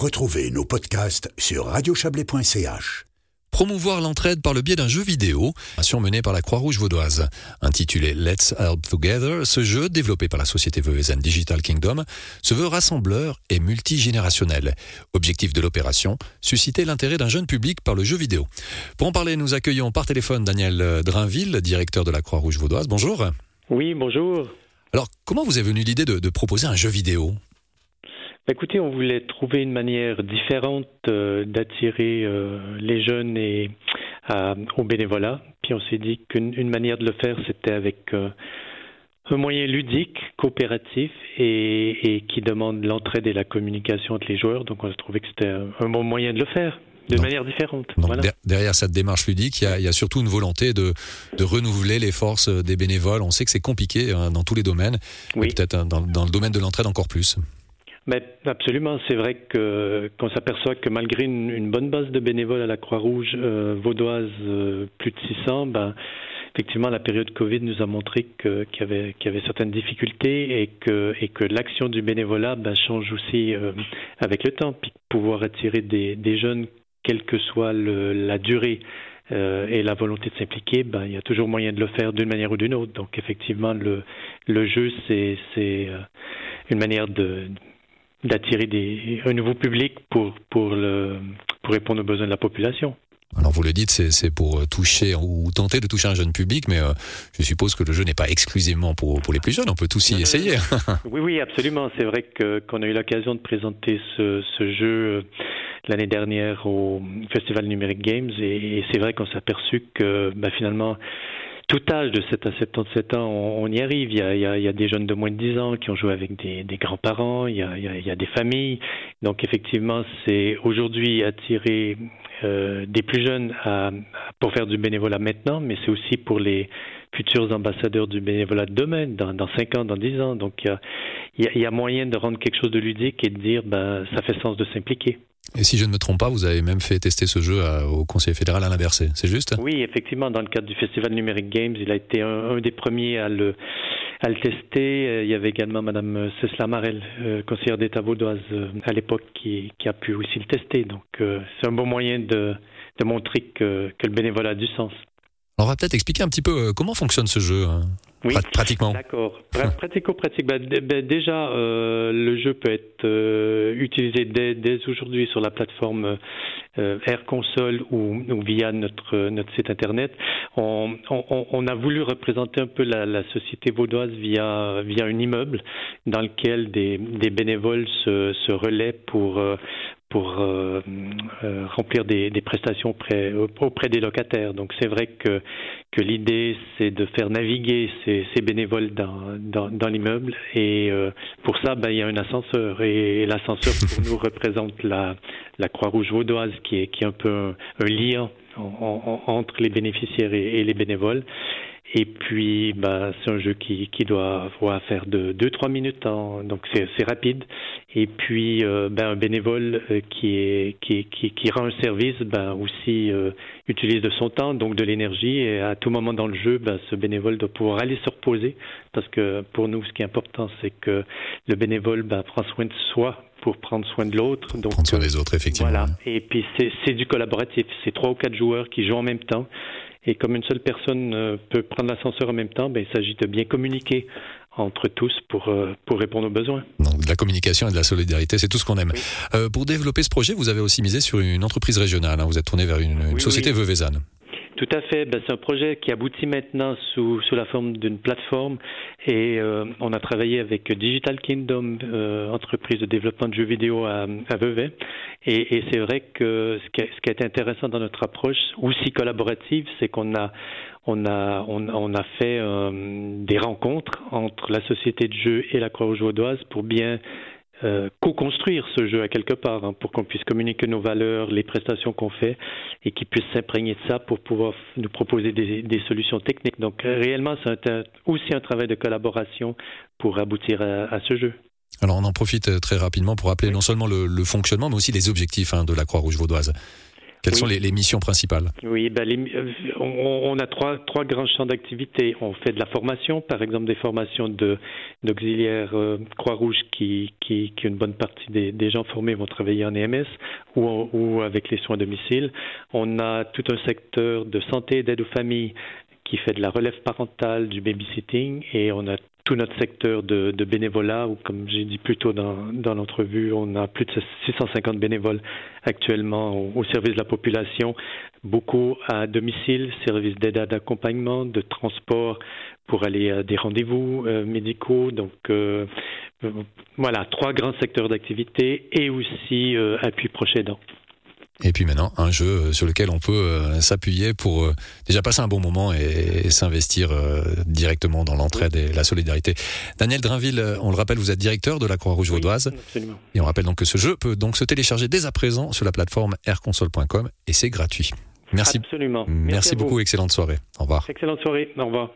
Retrouvez nos podcasts sur radiochablais.ch. Promouvoir l'entraide par le biais d'un jeu vidéo, action menée par la Croix-Rouge vaudoise. Intitulé Let's Help Together, ce jeu, développé par la société veuvezane Digital Kingdom, se veut rassembleur et multigénérationnel. Objectif de l'opération, susciter l'intérêt d'un jeune public par le jeu vidéo. Pour en parler, nous accueillons par téléphone Daniel Drainville, directeur de la Croix-Rouge vaudoise. Bonjour. Oui, bonjour. Alors, comment vous est venue l'idée de, de proposer un jeu vidéo? Écoutez, on voulait trouver une manière différente euh, d'attirer euh, les jeunes et au bénévolat. Puis on s'est dit qu'une manière de le faire, c'était avec euh, un moyen ludique, coopératif et, qui demande l'entraide et la communication entre les joueurs. Donc on a trouvé que c'était un bon moyen de le faire de manière différente. Donc derrière cette démarche ludique, il y, a, surtout une volonté de, de, renouveler les forces des bénévoles. On sait que c'est compliqué hein, dans tous les domaines, oui. peut-être hein, dans, dans, le domaine de l'entraide encore plus. Mais absolument, c'est vrai que qu'on s'aperçoit que malgré une, bonne base de bénévoles à la Croix-Rouge euh, vaudoise, euh, plus de 600, ben, effectivement, la période Covid nous a montré qu'il y, avait, y avait certaines difficultés et que, et que l'action du bénévolat ben, change aussi euh, avec le temps. Puis pouvoir attirer des, des jeunes, quelle que soit le, la durée et la volonté de s'impliquer, ben, il y a toujours moyen de le faire d'une manière ou d'une autre. Donc effectivement, le, le jeu, c'est une manière de d'attirer des, un nouveau public pour, pour, le, pour répondre aux besoins de la population. Alors vous le dites, c'est pour toucher ou tenter de toucher un jeune public, mais euh, je suppose que le jeu n'est pas exclusivement pour, pour les plus jeunes, on peut tous y essayer. oui, oui, absolument. C'est vrai qu'on a eu l'occasion de présenter ce, ce jeu euh, l'année dernière au Festival Numérique Games et, c'est vrai qu'on s'est aperçu que bah, finalement tout âge, de 7 à 77 ans, on, y arrive. Il y, a, il, y a, des jeunes de moins de 10 ans qui ont joué avec des, des grands-parents, il, il, y a, des familles. Donc effectivement, c'est aujourd'hui attirer euh, des plus jeunes à, pour faire du bénévolat maintenant, mais c'est aussi pour les futurs ambassadeurs du bénévolat de demain, dans, dans 5 ans, dans 10 ans. Donc il y, a, il y a moyen de rendre quelque chose de ludique et de dire, ben, ça fait sens de s'impliquer. Et si je ne me trompe pas, vous avez même fait tester ce jeu au Conseil fédéral Alain Berset, c'est juste? Oui, effectivement, dans le cadre du Festival Numérique Games, il a été un, des premiers à le, à le tester. Euh, il y avait également Madame Cécile Marel, euh, conseillère d'État vaudoise euh, à l'époque, qui, qui, a pu aussi le tester. Donc c'est un bon moyen de, de montrer que, que le bénévolat a du sens. on va peut-être expliquer un petit peu comment fonctionne ce jeu. Oui, pratiquement. D'accord. Pratico-pratique. Ben, ben, déjà, euh, le jeu peut être euh, utilisé dès, dès aujourd'hui sur la plateforme euh, Air Console ou, ou, via notre, notre site internet. On, on, on, a voulu représenter un peu la, la, société vaudoise via, via un immeuble dans lequel des, des bénévoles se, se relaient pour, euh, pour euh, euh, remplir des, des, prestations auprès, auprès des locataires. Donc c'est vrai que, que l'idée c'est de faire naviguer ces, ces bénévoles dans, dans, dans l'immeuble et euh, pour ça ben, il y a un ascenseur et, l'ascenseur pour nous représente la, la Croix-Rouge vaudoise qui est, qui est un peu un, un lien entre les bénéficiaires et, et les bénévoles. Et puis, bah, c'est un jeu qui, qui doit avoir faire de 2-3 minutes, donc c'est rapide. Et puis, euh, ben, un bénévole euh, qui, est, qui, qui, qui, rend un service ben, aussi euh, utilise de son temps, donc de l'énergie. Et à tout moment dans le jeu, ben, ce bénévole doit pouvoir aller se reposer. Parce que pour nous, ce qui est important, c'est que le bénévole ben, prend soin de soi pour prendre soin de l'autre. Donc, prendre soin des autres, effectivement. Voilà. Et puis, c'est du collaboratif. C'est trois ou quatre joueurs qui jouent en même temps. Et comme une seule personne euh, peut prendre l'ascenseur en même temps, ben, il s'agit de bien communiquer entre tous pour, euh, pour répondre aux besoins. Donc de la communication et de la solidarité, c'est tout ce qu'on aime. Euh, pour développer ce projet, vous avez aussi misé sur une entreprise régionale. Hein. Vous êtes tourné vers une, société oui. Tout à fait. Ben, c'est un projet qui aboutit maintenant sous, sous la forme d'une plateforme et euh, on a travaillé avec Digital Kingdom, euh, entreprise de développement de jeux vidéo à, à Vevey. Et, et c'est vrai que ce qui, a, ce qui a été intéressant dans notre approche, aussi collaborative, c'est qu'on a on a, on, on a fait euh, des rencontres entre la société de jeux et la Croix-Rouge vaudoise pour bien euh, co-construire ce jeu à quelque part hein, pour qu'on puisse communiquer nos valeurs, les prestations qu'on fait et qu'ils puissent s'imprégner de ça pour pouvoir nous proposer des, des solutions techniques. Donc euh, réellement, c'est aussi un travail de collaboration pour aboutir à, à, ce jeu. Alors on en profite euh, très rapidement pour rappeler non seulement le, le fonctionnement, mais aussi les objectifs hein, de la Croix-Rouge vaudoise. Quelles sont les, missions principales Oui, ben on, a trois, trois grands champs d'activité. On fait de la formation, par exemple des formations d'auxiliaires Croix-Rouge qui, qui, qui, une bonne partie des, des, gens formés vont travailler en EMS ou, ou avec les soins à domicile. On a tout un secteur de santé, d'aide aux familles qui fait de la relève parentale, du babysitting, et on a tout notre secteur de, bénévolat, ou comme j'ai dit plus tôt dans, l'entrevue, on a plus de 650 bénévoles actuellement au, service de la population, beaucoup à domicile, service d'aide d'accompagnement, de transport pour aller à des rendez-vous euh, médicaux. Donc euh, voilà, trois grands secteurs d'activité et aussi euh, appui proche. Et puis maintenant, un jeu euh, sur lequel on peut euh, s'appuyer pour euh, déjà passer un bon moment et, s'investir directement dans l'entraide et la solidarité. Daniel Drinville, on le rappelle, vous êtes directeur de la Croix-Rouge vaudoise. et on rappelle donc que ce jeu peut donc se télécharger dès à présent sur la plateforme airconsole.com et c'est gratuit. Merci. Absolument. Merci, beaucoup. Excellente soirée. Au revoir. Excellente soirée. Au revoir.